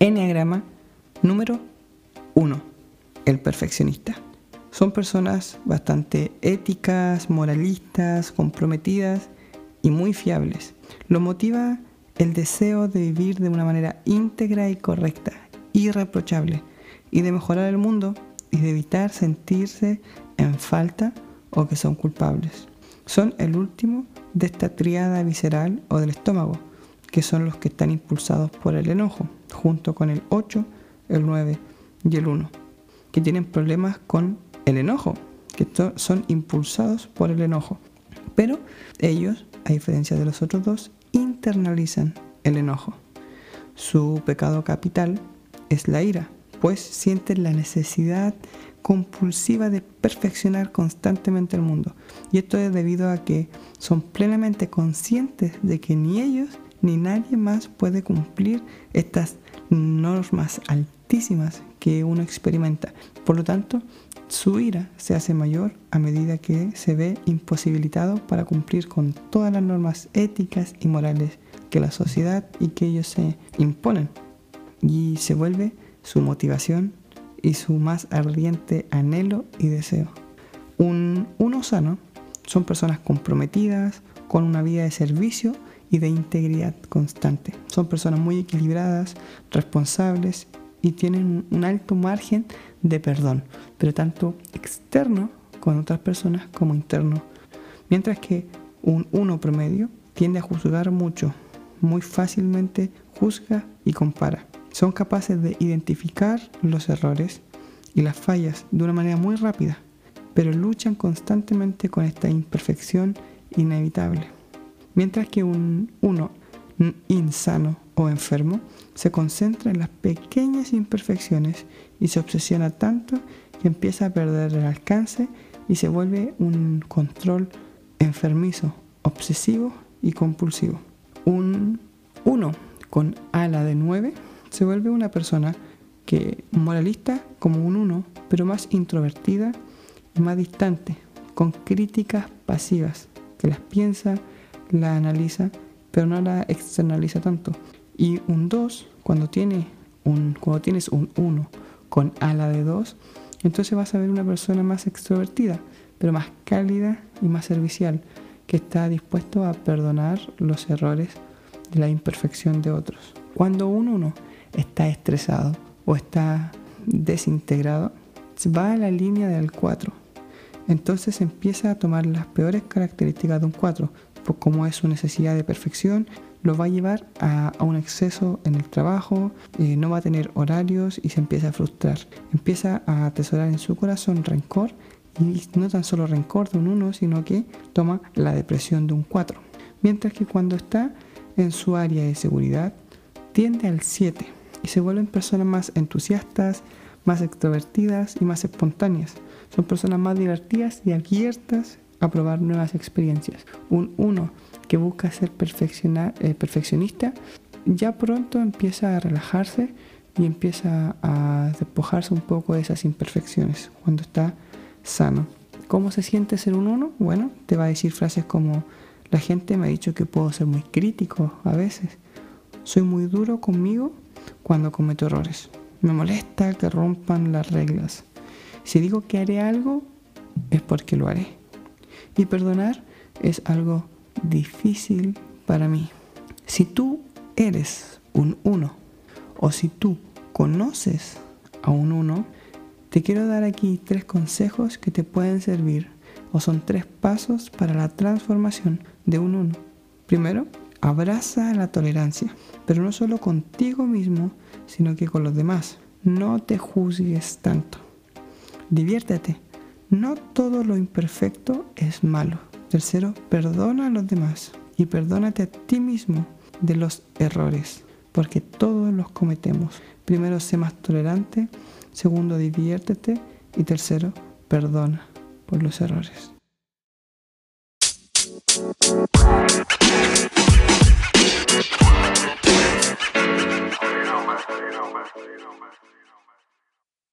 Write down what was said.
Enneagrama número 1. El perfeccionista. Son personas bastante éticas, moralistas, comprometidas y muy fiables. Lo motiva el deseo de vivir de una manera íntegra y correcta, irreprochable, y de mejorar el mundo y de evitar sentirse en falta o que son culpables. Son el último de esta triada visceral o del estómago, que son los que están impulsados por el enojo, junto con el 8, el 9 y el 1, que tienen problemas con el enojo, que son impulsados por el enojo. Pero ellos, a diferencia de los otros dos, internalizan el enojo. Su pecado capital es la ira, pues sienten la necesidad compulsiva de perfeccionar constantemente el mundo. Y esto es debido a que son plenamente conscientes de que ni ellos ni nadie más puede cumplir estas normas altísimas que uno experimenta. Por lo tanto, su ira se hace mayor a medida que se ve imposibilitado para cumplir con todas las normas éticas y morales que la sociedad y que ellos se imponen. Y se vuelve su motivación y su más ardiente anhelo y deseo. Un uno sano son personas comprometidas con una vida de servicio y de integridad constante. Son personas muy equilibradas, responsables y tienen un alto margen de perdón, pero tanto externo con otras personas como interno. Mientras que un uno promedio tiende a juzgar mucho, muy fácilmente juzga y compara. Son capaces de identificar los errores y las fallas de una manera muy rápida, pero luchan constantemente con esta imperfección inevitable. Mientras que un uno insano o enfermo se concentra en las pequeñas imperfecciones y se obsesiona tanto que empieza a perder el alcance y se vuelve un control enfermizo, obsesivo y compulsivo. Un uno con ala de 9 se vuelve una persona que moralista como un uno, pero más introvertida y más distante, con críticas pasivas, que las piensa, la analiza, pero no la externaliza tanto. Y un 2, cuando, tiene un, cuando tienes un 1 con ala de 2, entonces vas a ver una persona más extrovertida, pero más cálida y más servicial, que está dispuesto a perdonar los errores de la imperfección de otros. Cuando un 1 está estresado o está desintegrado, va a la línea del 4. Entonces empieza a tomar las peores características de un 4, pues como es su necesidad de perfección, lo va a llevar a, un exceso en el trabajo, eh, no va a tener horarios y se empieza a frustrar. Empieza a atesorar en su corazón rencor y no tan solo rencor de un 1, sino que toma la depresión de un 4. Mientras que cuando está en su área de seguridad, tiende al 7 y se vuelven personas más entusiastas, más extrovertidas y más espontáneas. Son personas más divertidas y abiertas a probar nuevas experiencias. Un uno que busca ser eh, perfeccionista ya pronto empieza a relajarse y empieza a despojarse un poco de esas imperfecciones cuando está sano. ¿Cómo se siente ser un uno? Bueno, te va a decir frases como la gente me ha dicho que puedo ser muy crítico a veces. Soy muy duro conmigo cuando cometo errores. Me molesta que rompan las reglas. Si digo que haré algo, es porque lo haré. Y perdonar es algo difícil para mí. Si tú eres un uno o si tú conoces a un uno, te quiero dar aquí tres consejos que te pueden servir o son tres pasos para la transformación de un uno. Primero, Abraza la tolerancia, pero no solo contigo mismo, sino que con los demás. No te juzgues tanto. Diviértete. No todo lo imperfecto es malo. Tercero, perdona a los demás y perdónate a ti mismo de los errores, porque todos los cometemos. Primero, sé más tolerante. Segundo, diviértete. Y tercero, perdona por los errores.